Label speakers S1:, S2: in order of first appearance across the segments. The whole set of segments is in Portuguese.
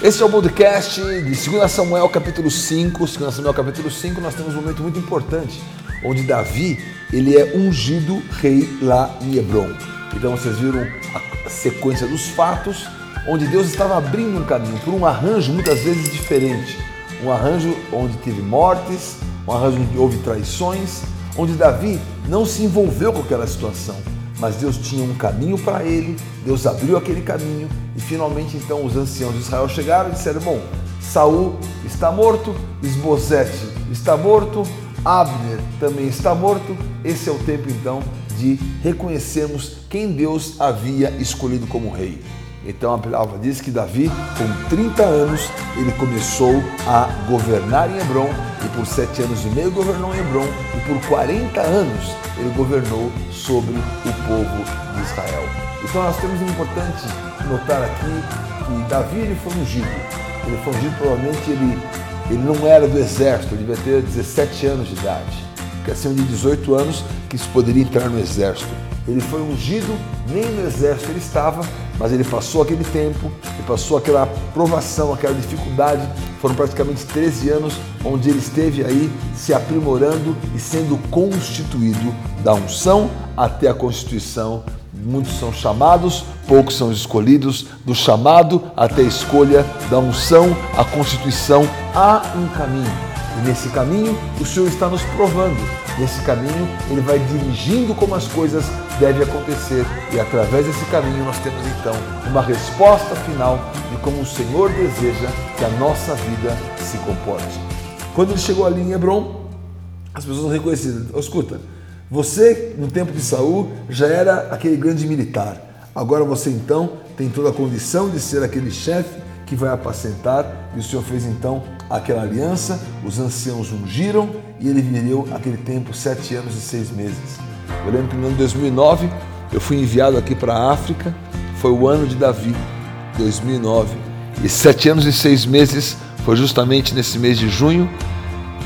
S1: Este é o podcast de 2 Samuel capítulo 5. 2 Samuel capítulo 5, nós temos um momento muito importante, onde Davi, ele é ungido rei lá em Hebron. Então vocês viram a sequência dos fatos, onde Deus estava abrindo um caminho por um arranjo muitas vezes diferente. Um arranjo onde teve mortes, um arranjo onde houve traições, onde Davi não se envolveu com aquela situação mas Deus tinha um caminho para ele, Deus abriu aquele caminho e finalmente então os anciãos de Israel chegaram e disseram: Bom, Saul está morto, Esbozete está morto, Abner também está morto. Esse é o tempo então de reconhecermos quem Deus havia escolhido como rei. Então a palavra diz que Davi, com 30 anos, ele começou a governar em Hebron e por sete anos e meio governou em Hebron e por 40 anos ele governou sobre o povo de Israel. Então nós temos importante notar aqui que Davi ele foi ungido. Ele foi ungido, provavelmente ele, ele não era do exército, ele devia ter 17 anos de idade. Que acima de 18 anos que se poderia entrar no exército. Ele foi ungido, nem no exército ele estava, mas ele passou aquele tempo, ele passou aquela provação, aquela dificuldade. Foram praticamente 13 anos onde ele esteve aí se aprimorando e sendo constituído da unção até a constituição. Muitos são chamados, poucos são escolhidos. Do chamado até a escolha, da unção à constituição, há um caminho e nesse caminho, o Senhor está nos provando. Nesse caminho, Ele vai dirigindo como as coisas devem acontecer. E através desse caminho, nós temos então uma resposta final de como o Senhor deseja que a nossa vida se comporte. Quando ele chegou ali em Hebron, as pessoas reconheceram: escuta, você no tempo de Saul já era aquele grande militar. Agora você então tem toda a condição de ser aquele chefe que vai apacentar. E o Senhor fez então aquela aliança, os anciãos ungiram e ele viveu aquele tempo sete anos e seis meses. Eu lembro que no ano 2009 eu fui enviado aqui para a África, foi o ano de Davi, 2009. E sete anos e seis meses foi justamente nesse mês de junho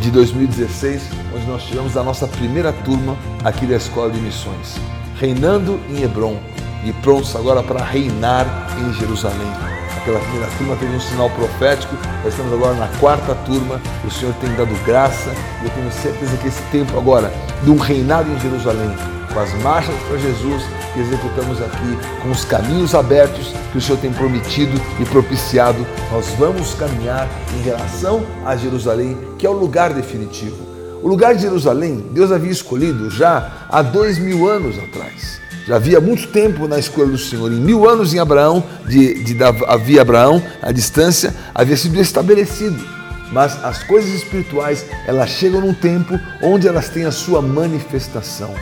S1: de 2016, onde nós tivemos a nossa primeira turma aqui da Escola de Missões, reinando em Hebron e prontos agora para reinar em Jerusalém aquela primeira turma teve um sinal profético, nós estamos agora na quarta turma, o Senhor tem dado graça, e eu tenho certeza que esse tempo agora, de um reinado em Jerusalém, com as marchas para Jesus que executamos aqui, com os caminhos abertos que o Senhor tem prometido e propiciado, nós vamos caminhar em relação a Jerusalém, que é o lugar definitivo. O lugar de Jerusalém, Deus havia escolhido já há dois mil anos atrás já havia muito tempo na escolha do Senhor. Em mil anos em Abraão, de, de havia Abraão, a distância havia sido estabelecido. Mas as coisas espirituais, elas chegam num tempo onde elas têm a sua manifestação.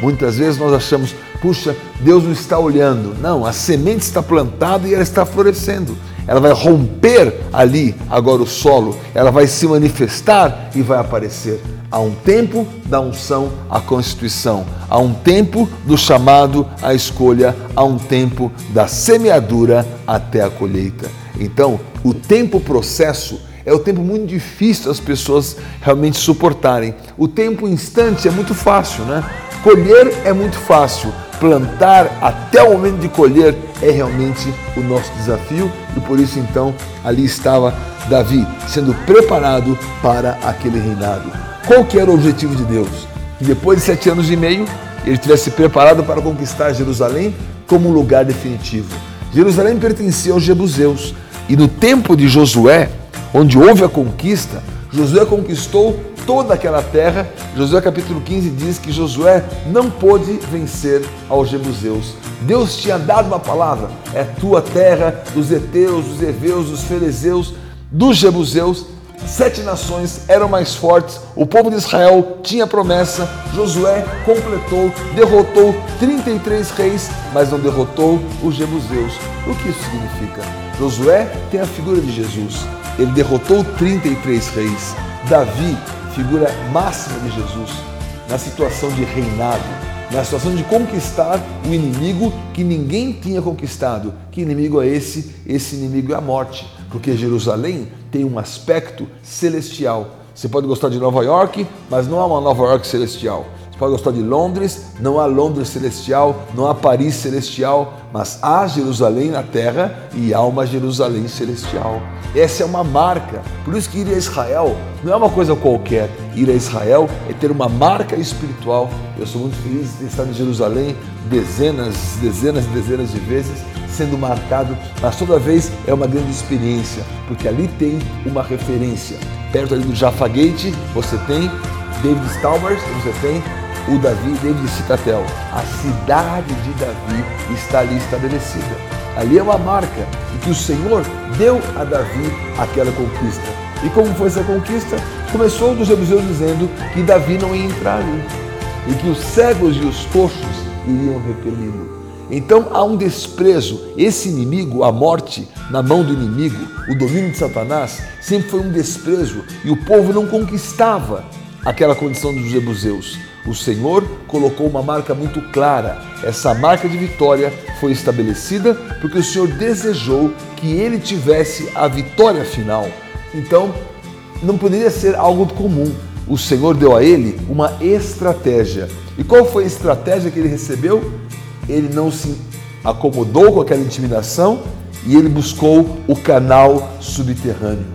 S1: Muitas vezes nós achamos, puxa, Deus não está olhando. Não, a semente está plantada e ela está florescendo. Ela vai romper ali agora o solo, ela vai se manifestar e vai aparecer. Há um tempo da unção à constituição, há um tempo do chamado à escolha, há um tempo da semeadura até a colheita. Então, o tempo processo é o tempo muito difícil as pessoas realmente suportarem. O tempo instante é muito fácil, né? Colher é muito fácil, plantar até o momento de colher é realmente o nosso desafio e por isso então ali estava Davi sendo preparado para aquele reinado. Qual que era o objetivo de Deus? Que depois de sete anos e meio, ele tivesse preparado para conquistar Jerusalém como um lugar definitivo. Jerusalém pertencia aos Jebuseus. E no tempo de Josué, onde houve a conquista, Josué conquistou toda aquela terra. Josué capítulo 15 diz que Josué não pôde vencer aos Jebuseus. Deus tinha dado uma palavra: é tua terra, dos heteus, dos heveus, dos fariseus, dos Jebuseus, Sete nações eram mais fortes, o povo de Israel tinha promessa, Josué completou, derrotou 33 reis, mas não derrotou os jebuseus. O que isso significa? Josué tem a figura de Jesus, ele derrotou 33 reis. Davi, figura máxima de Jesus, na situação de reinado, na situação de conquistar o inimigo que ninguém tinha conquistado. Que inimigo é esse? Esse inimigo é a morte porque Jerusalém tem um aspecto celestial. Você pode gostar de Nova York, mas não é uma Nova York celestial. Você pode gostar de Londres, não há Londres celestial, não há Paris celestial, mas há Jerusalém na terra e há uma Jerusalém celestial. Essa é uma marca. Por isso que ir a Israel não é uma coisa qualquer. Ir a Israel é ter uma marca espiritual. Eu sou muito feliz de estar em Jerusalém dezenas, dezenas e dezenas de vezes sendo marcado, mas toda vez é uma grande experiência, porque ali tem uma referência. Perto ali do Jaffa Gate, você tem David Stalmers, você tem o Davi, David Citatel. A cidade de Davi está ali estabelecida. Ali é uma marca que o Senhor deu a Davi aquela conquista. E como foi essa conquista? Começou dos jebuseus dizendo que Davi não ia entrar ali e que os cegos e os coxos iriam repeli-lo. Então há um desprezo. Esse inimigo, a morte na mão do inimigo, o domínio de Satanás, sempre foi um desprezo e o povo não conquistava aquela condição dos jebuseus. O Senhor colocou uma marca muito clara. Essa marca de vitória foi estabelecida porque o Senhor desejou que ele tivesse a vitória final. Então, não poderia ser algo comum. O Senhor deu a ele uma estratégia. E qual foi a estratégia que ele recebeu? Ele não se acomodou com aquela intimidação e ele buscou o canal subterrâneo.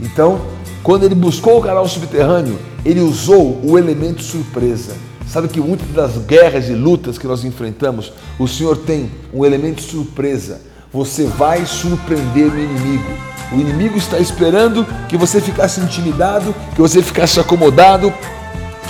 S1: Então, quando ele buscou o canal subterrâneo, ele usou o elemento surpresa. Sabe que muitas das guerras e lutas que nós enfrentamos, o Senhor tem um elemento surpresa. Você vai surpreender o inimigo. O inimigo está esperando que você ficasse intimidado, que você ficasse acomodado,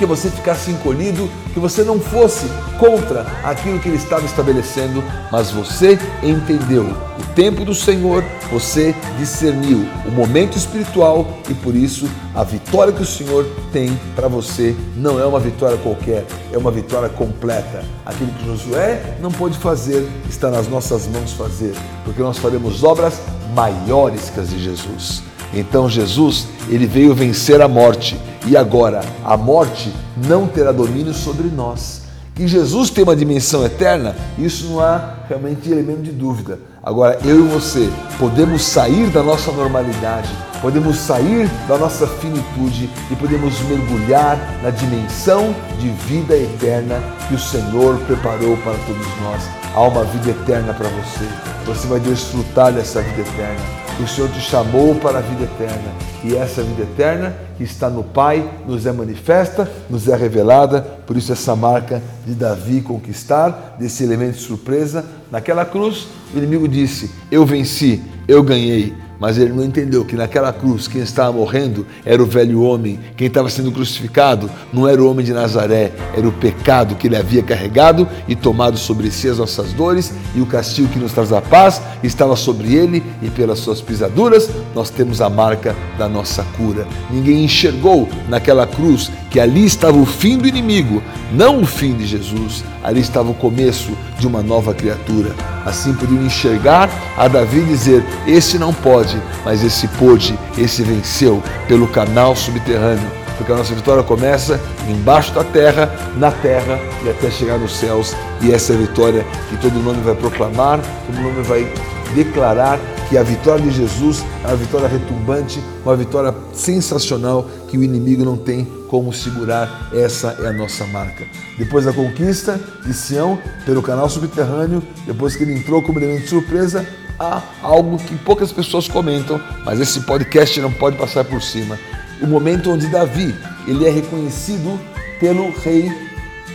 S1: que você ficasse encolhido, que você não fosse contra aquilo que ele estava estabelecendo, mas você entendeu o tempo do Senhor, você discerniu o momento espiritual e por isso a vitória que o Senhor tem para você não é uma vitória qualquer, é uma vitória completa. Aquilo que Josué não pôde fazer está nas nossas mãos fazer, porque nós faremos obras maiores que as de Jesus. Então Jesus, ele veio vencer a morte e agora a morte não terá domínio sobre nós. Que Jesus tem uma dimensão eterna, isso não há realmente elemento de dúvida. Agora, eu e você podemos sair da nossa normalidade, podemos sair da nossa finitude e podemos mergulhar na dimensão de vida eterna que o Senhor preparou para todos nós. Há uma vida eterna para você. Você vai desfrutar dessa vida eterna o Senhor te chamou para a vida eterna. E essa vida eterna que está no Pai nos é manifesta, nos é revelada. Por isso, essa marca de Davi conquistar, desse elemento de surpresa. Naquela cruz, o inimigo disse: Eu venci, eu ganhei mas ele não entendeu que naquela cruz quem estava morrendo era o velho homem, quem estava sendo crucificado não era o homem de Nazaré, era o pecado que ele havia carregado e tomado sobre si as nossas dores, e o castigo que nos traz a paz estava sobre ele, e pelas suas pisaduras nós temos a marca da nossa cura. Ninguém enxergou naquela cruz que ali estava o fim do inimigo, não o fim de Jesus, ali estava o começo de uma nova criatura. Assim podiam enxergar a Davi dizer: Esse não pode, mas esse pôde, esse venceu pelo canal subterrâneo. Porque a nossa vitória começa embaixo da terra, na terra e até chegar nos céus. E essa é a vitória que todo mundo vai proclamar, todo mundo vai declarar que a vitória de Jesus é uma vitória retumbante, uma vitória sensacional que o inimigo não tem como segurar. Essa é a nossa marca. Depois da conquista de Sião pelo canal subterrâneo, depois que ele entrou como elemento de surpresa, há algo que poucas pessoas comentam, mas esse podcast não pode passar por cima. O momento onde Davi ele é reconhecido pelo rei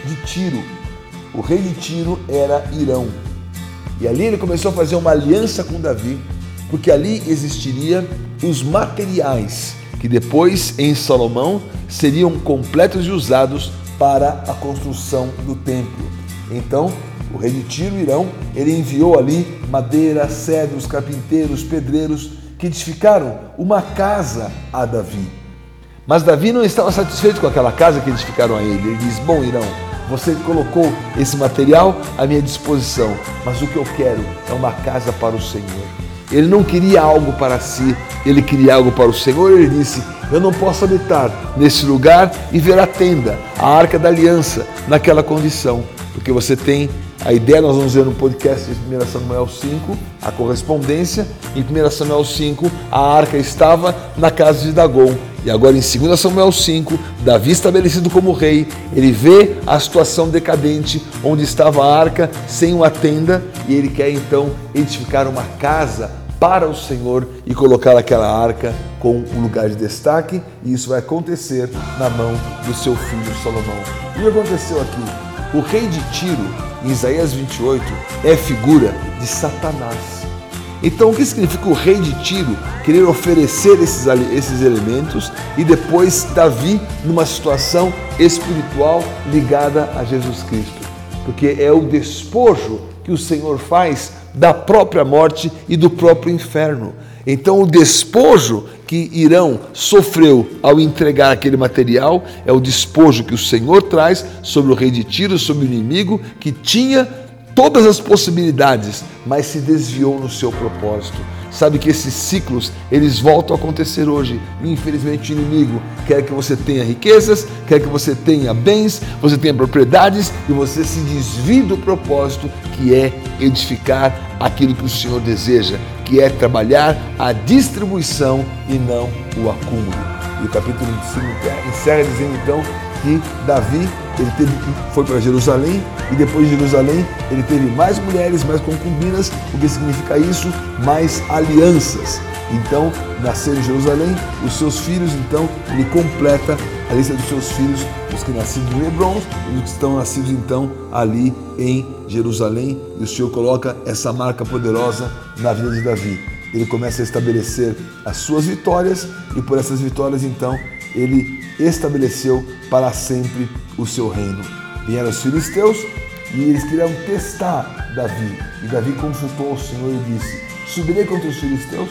S1: de Tiro. O rei de Tiro era Irão. E ali ele começou a fazer uma aliança com Davi, porque ali existiria os materiais que depois em Salomão seriam completos e usados para a construção do templo. Então, o rei de Tiro, Irão, ele enviou ali madeira, cedros, carpinteiros, pedreiros que edificaram uma casa a Davi. Mas Davi não estava satisfeito com aquela casa que edificaram a ele. Ele diz: Bom, Irão, você colocou esse material à minha disposição, mas o que eu quero é uma casa para o Senhor. Ele não queria algo para si, ele queria algo para o Senhor. Ele disse: Eu não posso habitar nesse lugar e ver a tenda, a arca da aliança, naquela condição, porque você tem a ideia, nós vamos ver no podcast de 1 Samuel 5, a correspondência. Em 1 Samuel 5, a arca estava na casa de Dagon. E agora em 2 Samuel 5, Davi estabelecido como rei, ele vê a situação decadente onde estava a arca sem uma tenda e ele quer então edificar uma casa para o Senhor e colocar aquela arca com um lugar de destaque, e isso vai acontecer na mão do seu filho Salomão. E o que aconteceu aqui? O rei de Tiro, em Isaías 28, é figura de Satanás. Então, o que significa o rei de Tiro querer oferecer esses, esses elementos e depois Davi numa situação espiritual ligada a Jesus Cristo? Porque é o despojo que o Senhor faz da própria morte e do próprio inferno. Então, o despojo que Irão sofreu ao entregar aquele material é o despojo que o Senhor traz sobre o rei de Tiro, sobre o inimigo que tinha todas as possibilidades, mas se desviou no seu propósito. Sabe que esses ciclos, eles voltam a acontecer hoje. Infelizmente, o inimigo quer que você tenha riquezas, quer que você tenha bens, você tenha propriedades e você se desvie do propósito que é edificar aquilo que o Senhor deseja, que é trabalhar a distribuição e não o acúmulo. E o capítulo 25 encerra dizendo então que Davi ele teve, foi para Jerusalém e depois de Jerusalém ele teve mais mulheres, mais concubinas, o que significa isso? Mais alianças. Então, nasceram em Jerusalém os seus filhos, então ele completa a lista dos seus filhos, os que nasceram em Hebron e os que estão nascidos então ali em Jerusalém. E o Senhor coloca essa marca poderosa na vida de Davi. Ele começa a estabelecer as suas vitórias e por essas vitórias então ele estabeleceu para sempre o seu reino. Vieram os filisteus e eles queriam testar Davi. E Davi consultou o Senhor e disse: Subirei contra os filisteus?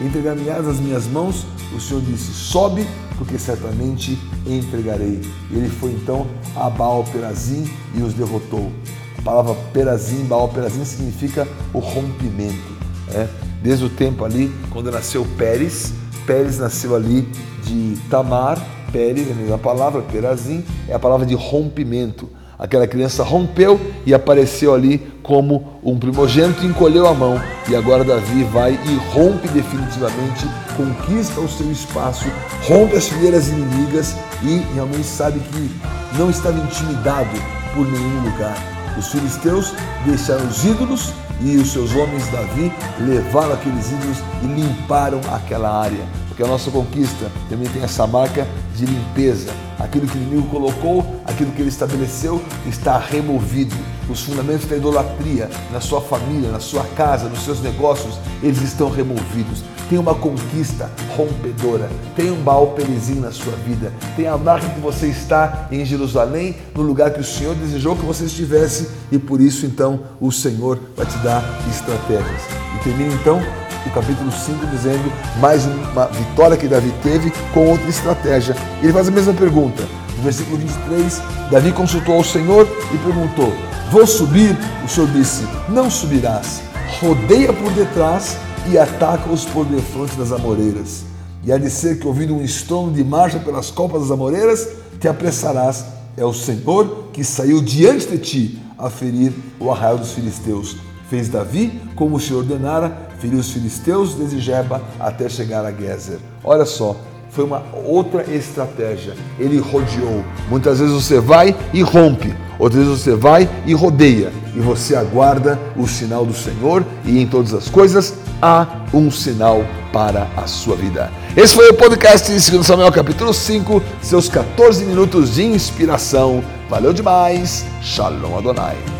S1: Entregar-me-ás as minhas mãos? O Senhor disse: Sobe, porque certamente entregarei. Ele foi então a Baal Perazim e os derrotou. A palavra Perazim, Baal Perazim significa o rompimento. É? Desde o tempo ali, quando nasceu Pérez, Pérez nasceu ali de Tamar, Pérez, a mesma palavra, Perazim, é a palavra de rompimento. Aquela criança rompeu e apareceu ali como um primogênito, encolheu a mão. E agora Davi vai e rompe definitivamente, conquista o seu espaço, rompe as fileiras inimigas e realmente sabe que não estava intimidado por nenhum lugar. Os filisteus deixaram os ídolos e os seus homens Davi levaram aqueles ídolos e limparam aquela área que a nossa conquista também tem essa marca de limpeza. Aquilo que o inimigo colocou, aquilo que ele estabeleceu, está removido. Os fundamentos da idolatria na sua família, na sua casa, nos seus negócios, eles estão removidos. Tem uma conquista rompedora, tem um Baal na sua vida, tem a marca que você está em Jerusalém, no lugar que o Senhor desejou que você estivesse, e por isso então o Senhor vai te dar estratégias. E termina então o capítulo 5, dizendo mais uma vitória que Davi teve com outra estratégia. Ele faz a mesma pergunta. No versículo 23, Davi consultou ao Senhor e perguntou: Vou subir? O Senhor disse: Não subirás. Rodeia por detrás e ataca-os por defronte das amoreiras. E há de ser que, ouvindo um estrondo de marcha pelas copas das amoreiras, te apressarás. É o Senhor que saiu diante de ti a ferir o arraial dos filisteus. Fez Davi como o Senhor ordenara, feriu os filisteus desde Jeba até chegar a Gezer. Olha só, foi uma outra estratégia. Ele rodeou. Muitas vezes você vai e rompe, outras vezes você vai e rodeia, e você aguarda o sinal do Senhor, e em todas as coisas há um sinal para a sua vida. Esse foi o podcast de 2 Samuel, capítulo 5, seus 14 minutos de inspiração. Valeu demais. Shalom Adonai.